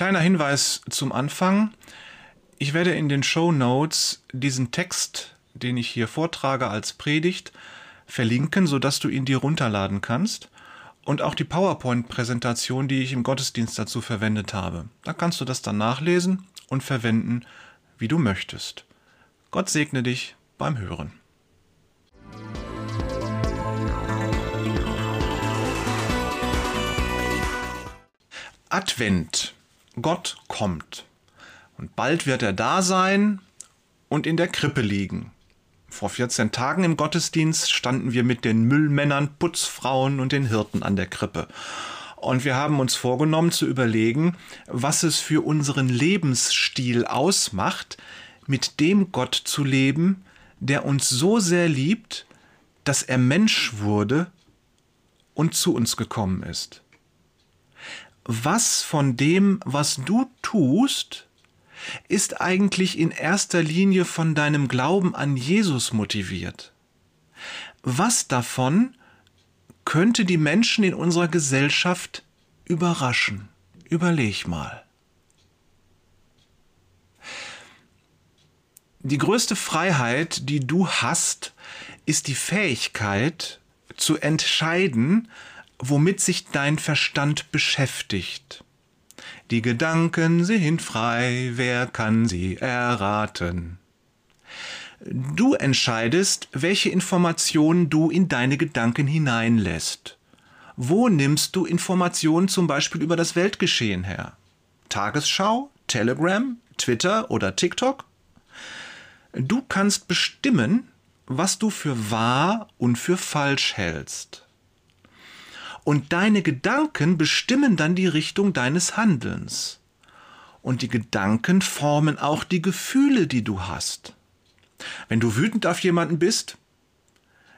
kleiner Hinweis zum Anfang. Ich werde in den Show Notes diesen Text, den ich hier vortrage als Predigt, verlinken, sodass du ihn dir runterladen kannst. Und auch die PowerPoint-Präsentation, die ich im Gottesdienst dazu verwendet habe. Da kannst du das dann nachlesen und verwenden, wie du möchtest. Gott segne dich beim Hören. Advent. Gott kommt. Und bald wird er da sein und in der Krippe liegen. Vor 14 Tagen im Gottesdienst standen wir mit den Müllmännern, Putzfrauen und den Hirten an der Krippe. Und wir haben uns vorgenommen zu überlegen, was es für unseren Lebensstil ausmacht, mit dem Gott zu leben, der uns so sehr liebt, dass er Mensch wurde und zu uns gekommen ist was von dem, was du tust, ist eigentlich in erster Linie von deinem Glauben an Jesus motiviert? Was davon könnte die Menschen in unserer Gesellschaft überraschen? Überleg mal. Die größte Freiheit, die du hast, ist die Fähigkeit zu entscheiden, womit sich dein Verstand beschäftigt. Die Gedanken sind frei, wer kann sie erraten? Du entscheidest, welche Informationen du in deine Gedanken hineinlässt. Wo nimmst du Informationen zum Beispiel über das Weltgeschehen her? Tagesschau, Telegram, Twitter oder TikTok? Du kannst bestimmen, was du für wahr und für falsch hältst. Und deine Gedanken bestimmen dann die Richtung deines Handelns. Und die Gedanken formen auch die Gefühle, die du hast. Wenn du wütend auf jemanden bist,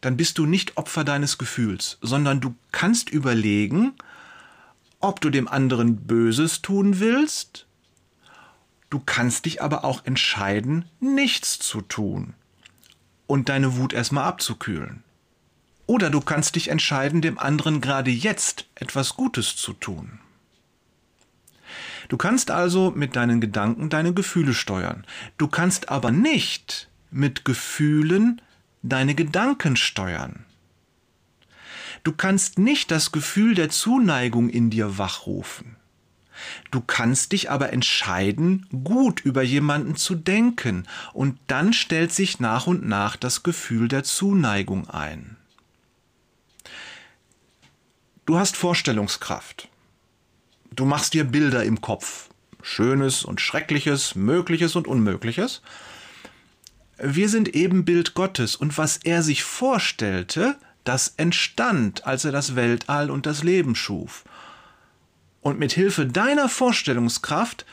dann bist du nicht Opfer deines Gefühls, sondern du kannst überlegen, ob du dem anderen Böses tun willst. Du kannst dich aber auch entscheiden, nichts zu tun und deine Wut erstmal abzukühlen. Oder du kannst dich entscheiden, dem anderen gerade jetzt etwas Gutes zu tun. Du kannst also mit deinen Gedanken deine Gefühle steuern. Du kannst aber nicht mit Gefühlen deine Gedanken steuern. Du kannst nicht das Gefühl der Zuneigung in dir wachrufen. Du kannst dich aber entscheiden, gut über jemanden zu denken, und dann stellt sich nach und nach das Gefühl der Zuneigung ein. Du hast Vorstellungskraft. Du machst dir Bilder im Kopf. Schönes und Schreckliches, Mögliches und Unmögliches. Wir sind eben Bild Gottes und was er sich vorstellte, das entstand, als er das Weltall und das Leben schuf. Und mit Hilfe deiner Vorstellungskraft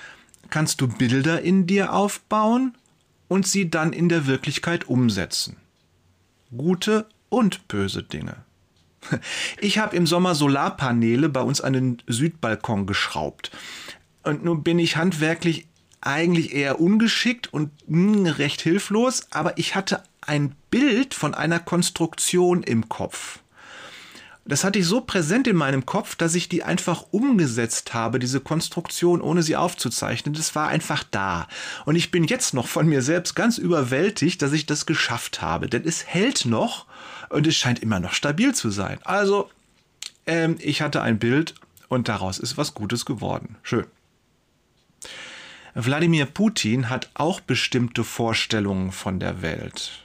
kannst du Bilder in dir aufbauen und sie dann in der Wirklichkeit umsetzen. Gute und böse Dinge. Ich habe im Sommer Solarpaneele bei uns an den Südbalkon geschraubt. Und nun bin ich handwerklich eigentlich eher ungeschickt und mh, hm, recht hilflos, aber ich hatte ein Bild von einer Konstruktion im Kopf. Das hatte ich so präsent in meinem Kopf, dass ich die einfach umgesetzt habe, diese Konstruktion, ohne sie aufzuzeichnen. Das war einfach da. Und ich bin jetzt noch von mir selbst ganz überwältigt, dass ich das geschafft habe. Denn es hält noch und es scheint immer noch stabil zu sein. Also, ähm, ich hatte ein Bild und daraus ist was Gutes geworden. Schön. Wladimir Putin hat auch bestimmte Vorstellungen von der Welt.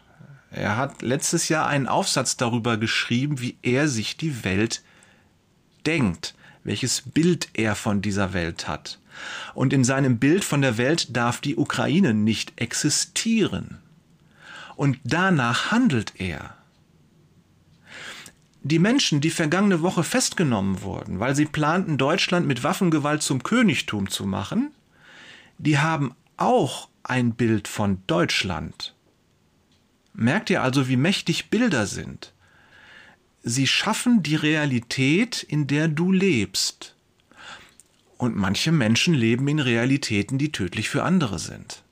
Er hat letztes Jahr einen Aufsatz darüber geschrieben, wie er sich die Welt denkt, welches Bild er von dieser Welt hat. Und in seinem Bild von der Welt darf die Ukraine nicht existieren. Und danach handelt er. Die Menschen, die vergangene Woche festgenommen wurden, weil sie planten, Deutschland mit Waffengewalt zum Königtum zu machen, die haben auch ein Bild von Deutschland. Merkt ihr also, wie mächtig Bilder sind? Sie schaffen die Realität, in der du lebst. Und manche Menschen leben in Realitäten, die tödlich für andere sind.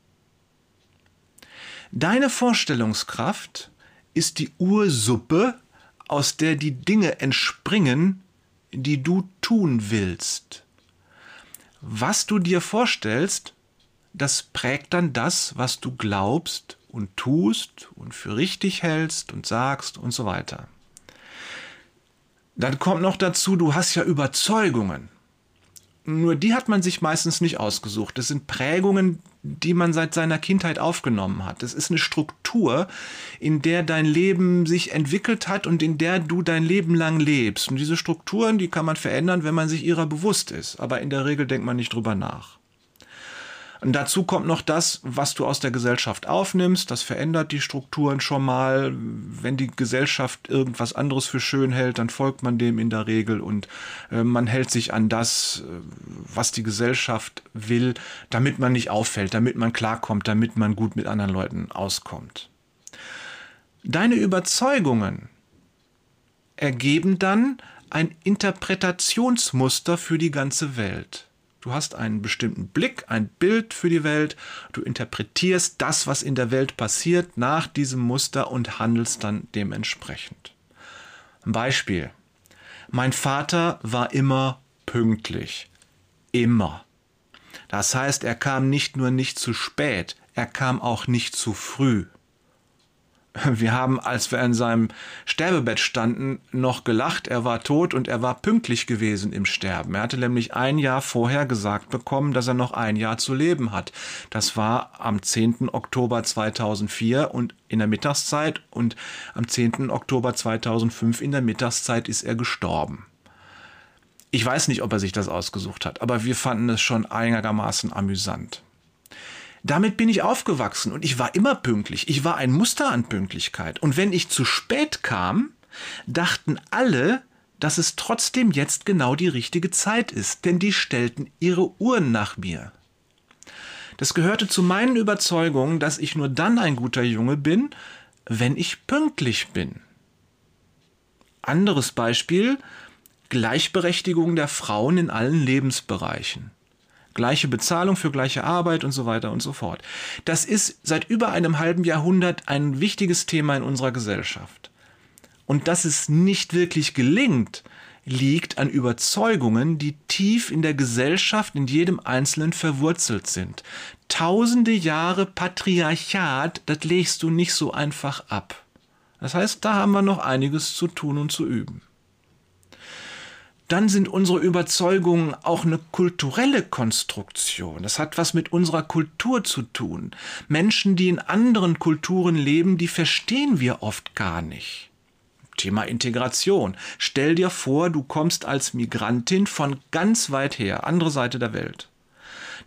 Deine Vorstellungskraft ist die Ursuppe aus der die Dinge entspringen, die du tun willst. was du dir vorstellst, das prägt dann das, was du glaubst und tust und für richtig hältst und sagst und so weiter. Dann kommt noch dazu, du hast ja Überzeugungen. Nur die hat man sich meistens nicht ausgesucht. Das sind Prägungen, die man seit seiner Kindheit aufgenommen hat. Das ist eine Struktur, in der dein Leben sich entwickelt hat und in der du dein Leben lang lebst. Und diese Strukturen, die kann man verändern, wenn man sich ihrer bewusst ist. Aber in der Regel denkt man nicht drüber nach. Und dazu kommt noch das, was du aus der Gesellschaft aufnimmst. Das verändert die Strukturen schon mal. Wenn die Gesellschaft irgendwas anderes für schön hält, dann folgt man dem in der Regel und äh, man hält sich an das, äh, was die Gesellschaft will, damit man nicht auffällt, damit man klarkommt, damit man gut mit anderen Leuten auskommt. Deine Überzeugungen ergeben dann ein Interpretationsmuster für die ganze Welt. Du hast einen bestimmten Blick, ein Bild für die Welt, du interpretierst das, was in der Welt passiert, nach diesem Muster und handelst dann dementsprechend. Ein Beispiel. Mein Vater war immer pünktlich. Immer. Das heißt, er kam nicht nur nicht zu spät, er kam auch nicht zu früh. Wir haben, als wir in seinem Sterbebett standen, noch gelacht. Er war tot und er war pünktlich gewesen im Sterben. Er hatte nämlich ein Jahr vorher gesagt bekommen, dass er noch ein Jahr zu leben hat. Das war am 10. Oktober 2004 und in der Mittagszeit und am 10. Oktober 2005 in der Mittagszeit ist er gestorben. Ich weiß nicht, ob er sich das ausgesucht hat, aber wir fanden es schon einigermaßen amüsant. Damit bin ich aufgewachsen und ich war immer pünktlich. Ich war ein Muster an Pünktlichkeit. Und wenn ich zu spät kam, dachten alle, dass es trotzdem jetzt genau die richtige Zeit ist, denn die stellten ihre Uhren nach mir. Das gehörte zu meinen Überzeugungen, dass ich nur dann ein guter Junge bin, wenn ich pünktlich bin. Anderes Beispiel Gleichberechtigung der Frauen in allen Lebensbereichen gleiche Bezahlung für gleiche Arbeit und so weiter und so fort. Das ist seit über einem halben Jahrhundert ein wichtiges Thema in unserer Gesellschaft. Und dass es nicht wirklich gelingt, liegt an Überzeugungen, die tief in der Gesellschaft, in jedem Einzelnen verwurzelt sind. Tausende Jahre Patriarchat, das legst du nicht so einfach ab. Das heißt, da haben wir noch einiges zu tun und zu üben dann sind unsere Überzeugungen auch eine kulturelle Konstruktion. Das hat was mit unserer Kultur zu tun. Menschen, die in anderen Kulturen leben, die verstehen wir oft gar nicht. Thema Integration. Stell dir vor, du kommst als Migrantin von ganz weit her, andere Seite der Welt.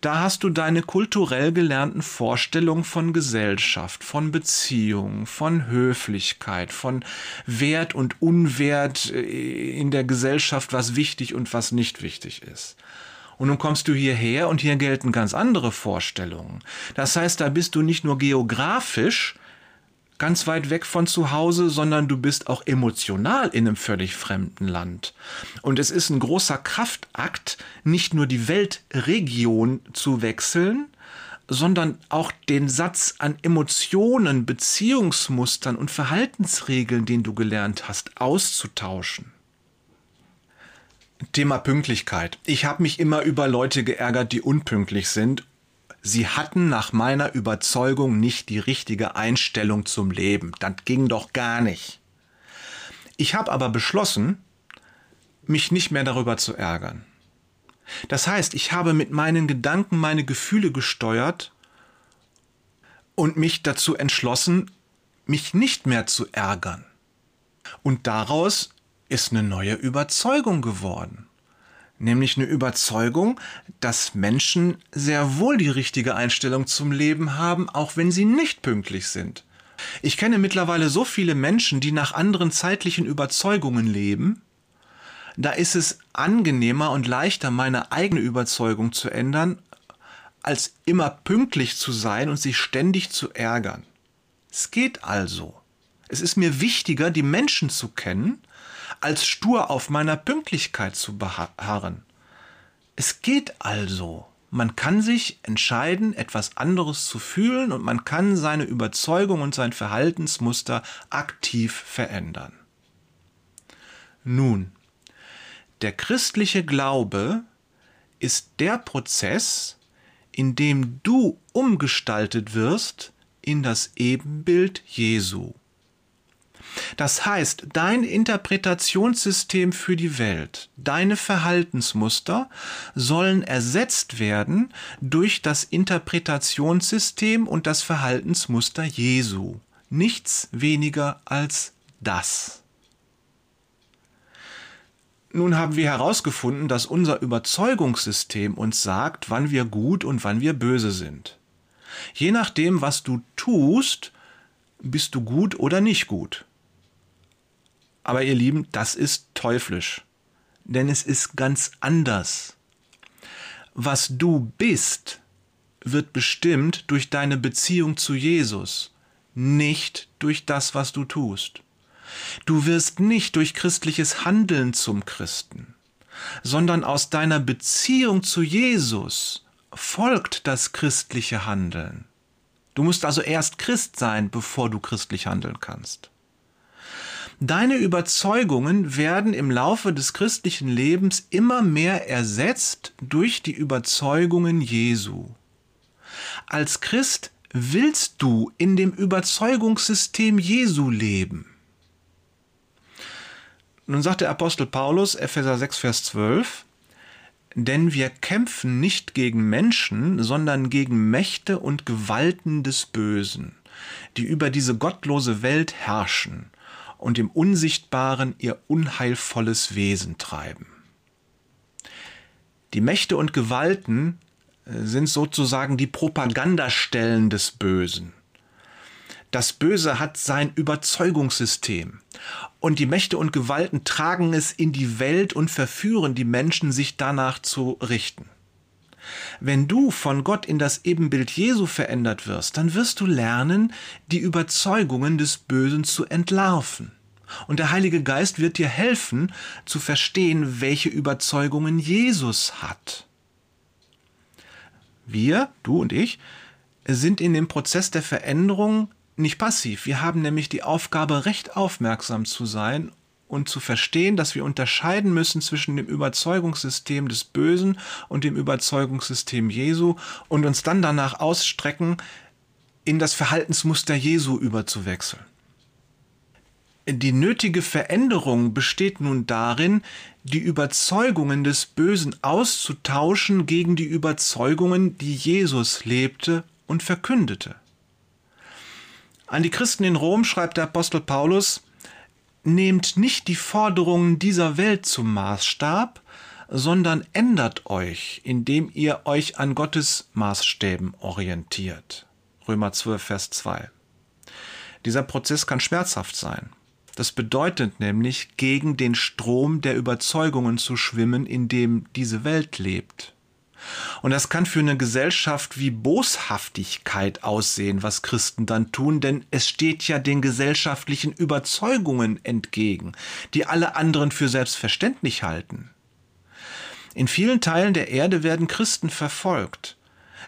Da hast du deine kulturell gelernten Vorstellungen von Gesellschaft, von Beziehung, von Höflichkeit, von Wert und Unwert äh, in der Gesellschaft, was wichtig und was nicht wichtig ist. Und nun kommst du hierher und hier gelten ganz andere Vorstellungen. Das heißt, da bist du nicht nur geografisch ganz weit weg von zu Hause, sondern du bist auch emotional in einem völlig fremden Land. Und es ist ein großer Kraftakt, nicht nur die Weltregion zu wechseln, sondern auch den Satz an Emotionen, Beziehungsmustern und Verhaltensregeln, den du gelernt hast, auszutauschen. Thema Pünktlichkeit. Ich habe mich immer über Leute geärgert, die unpünktlich sind Sie hatten nach meiner Überzeugung nicht die richtige Einstellung zum Leben. Das ging doch gar nicht. Ich habe aber beschlossen, mich nicht mehr darüber zu ärgern. Das heißt, ich habe mit meinen Gedanken meine Gefühle gesteuert und mich dazu entschlossen, mich nicht mehr zu ärgern. Und daraus ist eine neue Überzeugung geworden nämlich eine Überzeugung, dass Menschen sehr wohl die richtige Einstellung zum Leben haben, auch wenn sie nicht pünktlich sind. Ich kenne mittlerweile so viele Menschen, die nach anderen zeitlichen Überzeugungen leben, da ist es angenehmer und leichter, meine eigene Überzeugung zu ändern, als immer pünktlich zu sein und sich ständig zu ärgern. Es geht also. Es ist mir wichtiger, die Menschen zu kennen, als stur auf meiner Pünktlichkeit zu beharren. Es geht also. Man kann sich entscheiden, etwas anderes zu fühlen und man kann seine Überzeugung und sein Verhaltensmuster aktiv verändern. Nun, der christliche Glaube ist der Prozess, in dem du umgestaltet wirst in das Ebenbild Jesu. Das heißt, dein Interpretationssystem für die Welt, deine Verhaltensmuster sollen ersetzt werden durch das Interpretationssystem und das Verhaltensmuster Jesu. Nichts weniger als das. Nun haben wir herausgefunden, dass unser Überzeugungssystem uns sagt, wann wir gut und wann wir böse sind. Je nachdem, was du tust, bist du gut oder nicht gut. Aber ihr Lieben, das ist teuflisch. Denn es ist ganz anders. Was du bist, wird bestimmt durch deine Beziehung zu Jesus, nicht durch das, was du tust. Du wirst nicht durch christliches Handeln zum Christen, sondern aus deiner Beziehung zu Jesus folgt das christliche Handeln. Du musst also erst Christ sein, bevor du christlich handeln kannst. Deine Überzeugungen werden im Laufe des christlichen Lebens immer mehr ersetzt durch die Überzeugungen Jesu. Als Christ willst du in dem Überzeugungssystem Jesu leben. Nun sagt der Apostel Paulus, Epheser 6, Vers 12, denn wir kämpfen nicht gegen Menschen, sondern gegen Mächte und Gewalten des Bösen, die über diese gottlose Welt herrschen und im Unsichtbaren ihr unheilvolles Wesen treiben. Die Mächte und Gewalten äh, sind sozusagen die Propagandastellen des Bösen. Das Böse hat sein Überzeugungssystem. Und die Mächte und Gewalten tragen es in die Welt und verführen die Menschen, sich danach zu richten. Wenn du von Gott in das Ebenbild Jesu verändert wirst, dann wirst du lernen, die Überzeugungen des Bösen zu entlarven. Und der Heilige Geist wird dir helfen, zu verstehen, welche Überzeugungen Jesus hat. Wir, du und ich, sind in dem Prozess der Veränderung nicht passiv. Wir haben nämlich die Aufgabe, recht aufmerksam zu sein und zu verstehen, dass wir unterscheiden müssen zwischen dem Überzeugungssystem des Bösen und dem Überzeugungssystem Jesu und uns dann danach ausstrecken, in das Verhaltensmuster Jesu überzuwechseln. Die nötige Veränderung besteht nun darin, die Überzeugungen des Bösen auszutauschen gegen die Überzeugungen, die Jesus lebte und verkündete. An die Christen in Rom schreibt der Apostel Paulus, Nehmt nicht die Forderungen dieser Welt zum Maßstab, sondern ändert euch, indem ihr euch an Gottes Maßstäben orientiert. Römer 12, Vers 2. Dieser Prozess kann schmerzhaft sein. Das bedeutet nämlich, gegen den Strom der Überzeugungen zu schwimmen, in dem diese Welt lebt. Und das kann für eine Gesellschaft wie Boshaftigkeit aussehen, was Christen dann tun, denn es steht ja den gesellschaftlichen Überzeugungen entgegen, die alle anderen für selbstverständlich halten. In vielen Teilen der Erde werden Christen verfolgt,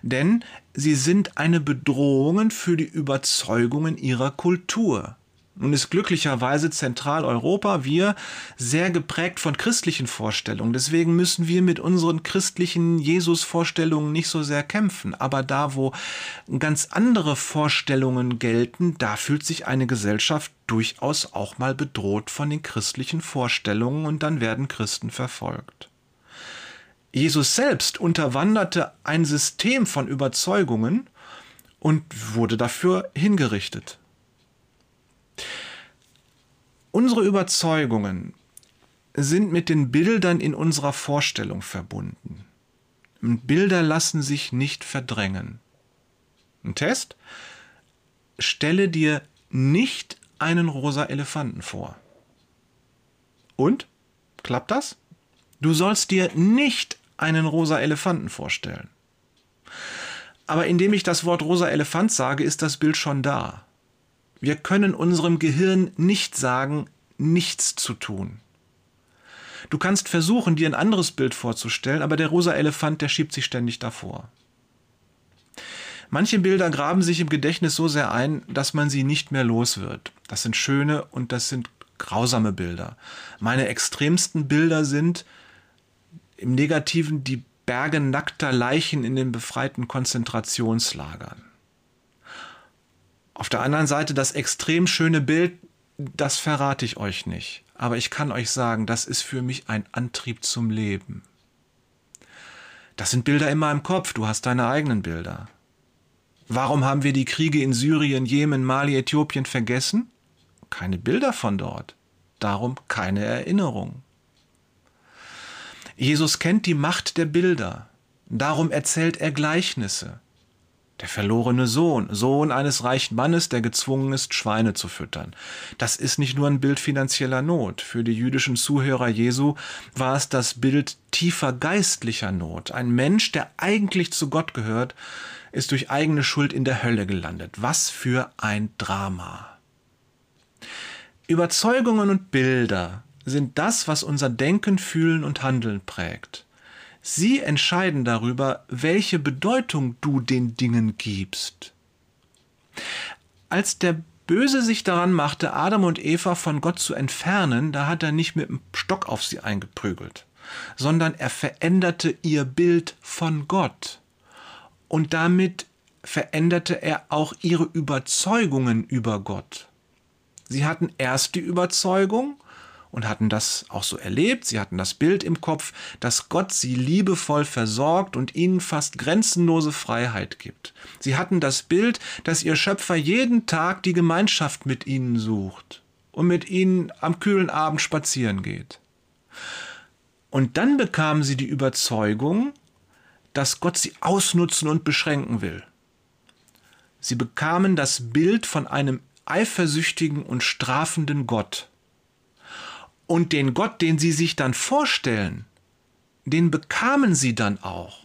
denn sie sind eine Bedrohung für die Überzeugungen ihrer Kultur. Nun ist glücklicherweise Zentraleuropa, wir, sehr geprägt von christlichen Vorstellungen. Deswegen müssen wir mit unseren christlichen Jesus-Vorstellungen nicht so sehr kämpfen. Aber da, wo ganz andere Vorstellungen gelten, da fühlt sich eine Gesellschaft durchaus auch mal bedroht von den christlichen Vorstellungen und dann werden Christen verfolgt. Jesus selbst unterwanderte ein System von Überzeugungen und wurde dafür hingerichtet. Unsere Überzeugungen sind mit den Bildern in unserer Vorstellung verbunden. Und Bilder lassen sich nicht verdrängen. Ein Test? Stelle dir nicht einen rosa Elefanten vor. Und? Klappt das? Du sollst dir nicht einen rosa Elefanten vorstellen. Aber indem ich das Wort rosa Elefant sage, ist das Bild schon da. Wir können unserem Gehirn nicht sagen, nichts zu tun. Du kannst versuchen, dir ein anderes Bild vorzustellen, aber der rosa Elefant, der schiebt sich ständig davor. Manche Bilder graben sich im Gedächtnis so sehr ein, dass man sie nicht mehr los wird. Das sind schöne und das sind grausame Bilder. Meine extremsten Bilder sind im Negativen die Berge nackter Leichen in den befreiten Konzentrationslagern. Auf der anderen Seite das extrem schöne Bild, das verrate ich euch nicht. Aber ich kann euch sagen, das ist für mich ein Antrieb zum Leben. Das sind Bilder immer im Kopf, du hast deine eigenen Bilder. Warum haben wir die Kriege in Syrien, Jemen, Mali, Äthiopien vergessen? Keine Bilder von dort. Darum keine Erinnerung. Jesus kennt die Macht der Bilder. Darum erzählt er Gleichnisse. Der verlorene Sohn, Sohn eines reichen Mannes, der gezwungen ist, Schweine zu füttern. Das ist nicht nur ein Bild finanzieller Not. Für die jüdischen Zuhörer Jesu war es das Bild tiefer geistlicher Not. Ein Mensch, der eigentlich zu Gott gehört, ist durch eigene Schuld in der Hölle gelandet. Was für ein Drama. Überzeugungen und Bilder sind das, was unser Denken, Fühlen und Handeln prägt. Sie entscheiden darüber, welche Bedeutung du den Dingen gibst. Als der Böse sich daran machte, Adam und Eva von Gott zu entfernen, da hat er nicht mit dem Stock auf sie eingeprügelt, sondern er veränderte ihr Bild von Gott. Und damit veränderte er auch ihre Überzeugungen über Gott. Sie hatten erst die Überzeugung, und hatten das auch so erlebt. Sie hatten das Bild im Kopf, dass Gott sie liebevoll versorgt und ihnen fast grenzenlose Freiheit gibt. Sie hatten das Bild, dass ihr Schöpfer jeden Tag die Gemeinschaft mit ihnen sucht und mit ihnen am kühlen Abend spazieren geht. Und dann bekamen sie die Überzeugung, dass Gott sie ausnutzen und beschränken will. Sie bekamen das Bild von einem eifersüchtigen und strafenden Gott. Und den Gott, den sie sich dann vorstellen, den bekamen sie dann auch.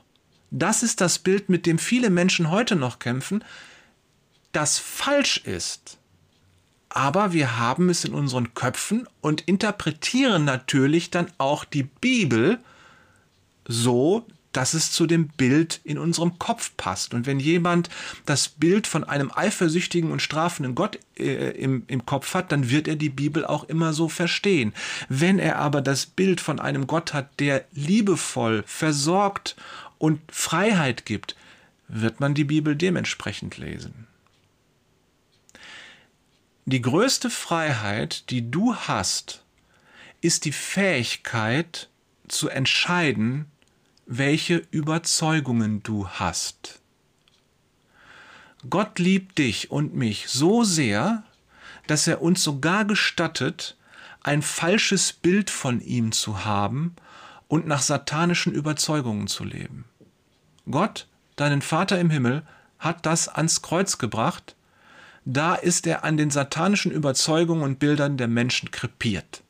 Das ist das Bild, mit dem viele Menschen heute noch kämpfen, das falsch ist. Aber wir haben es in unseren Köpfen und interpretieren natürlich dann auch die Bibel so, dass es zu dem Bild in unserem Kopf passt. Und wenn jemand das Bild von einem eifersüchtigen und strafenden Gott äh, im, im Kopf hat, dann wird er die Bibel auch immer so verstehen. Wenn er aber das Bild von einem Gott hat, der liebevoll, versorgt und Freiheit gibt, wird man die Bibel dementsprechend lesen. Die größte Freiheit, die du hast, ist die Fähigkeit zu entscheiden, welche Überzeugungen du hast. Gott liebt dich und mich so sehr, dass er uns sogar gestattet, ein falsches Bild von ihm zu haben und nach satanischen Überzeugungen zu leben. Gott, deinen Vater im Himmel, hat das ans Kreuz gebracht, da ist er an den satanischen Überzeugungen und Bildern der Menschen krepiert.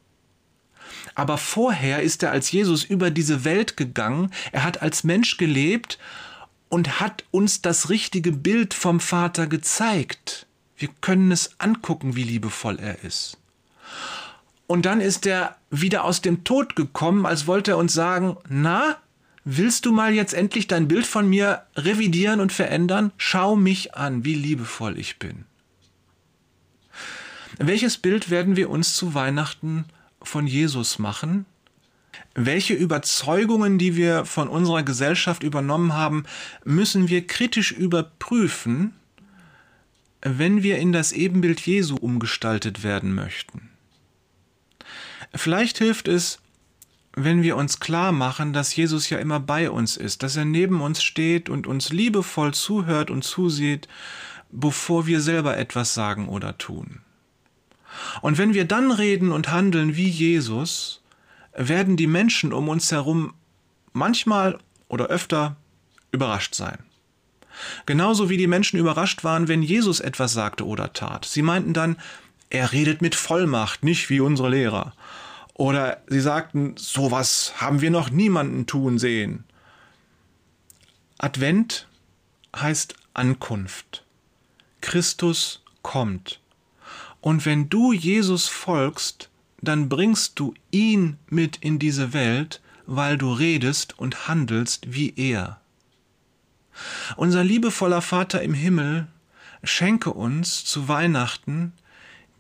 Aber vorher ist er als Jesus über diese Welt gegangen, er hat als Mensch gelebt und hat uns das richtige Bild vom Vater gezeigt. Wir können es angucken, wie liebevoll er ist. Und dann ist er wieder aus dem Tod gekommen, als wollte er uns sagen, na, willst du mal jetzt endlich dein Bild von mir revidieren und verändern? Schau mich an, wie liebevoll ich bin. Welches Bild werden wir uns zu Weihnachten von Jesus machen, welche Überzeugungen, die wir von unserer Gesellschaft übernommen haben, müssen wir kritisch überprüfen, wenn wir in das Ebenbild Jesu umgestaltet werden möchten. Vielleicht hilft es, wenn wir uns klar machen, dass Jesus ja immer bei uns ist, dass er neben uns steht und uns liebevoll zuhört und zusieht, bevor wir selber etwas sagen oder tun. Und wenn wir dann reden und handeln wie Jesus, werden die Menschen um uns herum manchmal oder öfter überrascht sein. Genauso wie die Menschen überrascht waren, wenn Jesus etwas sagte oder tat. Sie meinten dann, er redet mit Vollmacht, nicht wie unsere Lehrer. Oder sie sagten, sowas haben wir noch niemanden tun sehen. Advent heißt Ankunft. Christus kommt. Und wenn du Jesus folgst, dann bringst du ihn mit in diese Welt, weil du redest und handelst wie er. Unser liebevoller Vater im Himmel schenke uns zu Weihnachten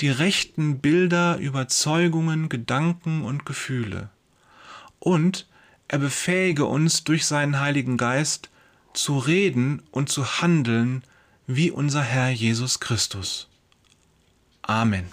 die rechten Bilder, Überzeugungen, Gedanken und Gefühle. Und er befähige uns durch seinen Heiligen Geist zu reden und zu handeln wie unser Herr Jesus Christus. Amen.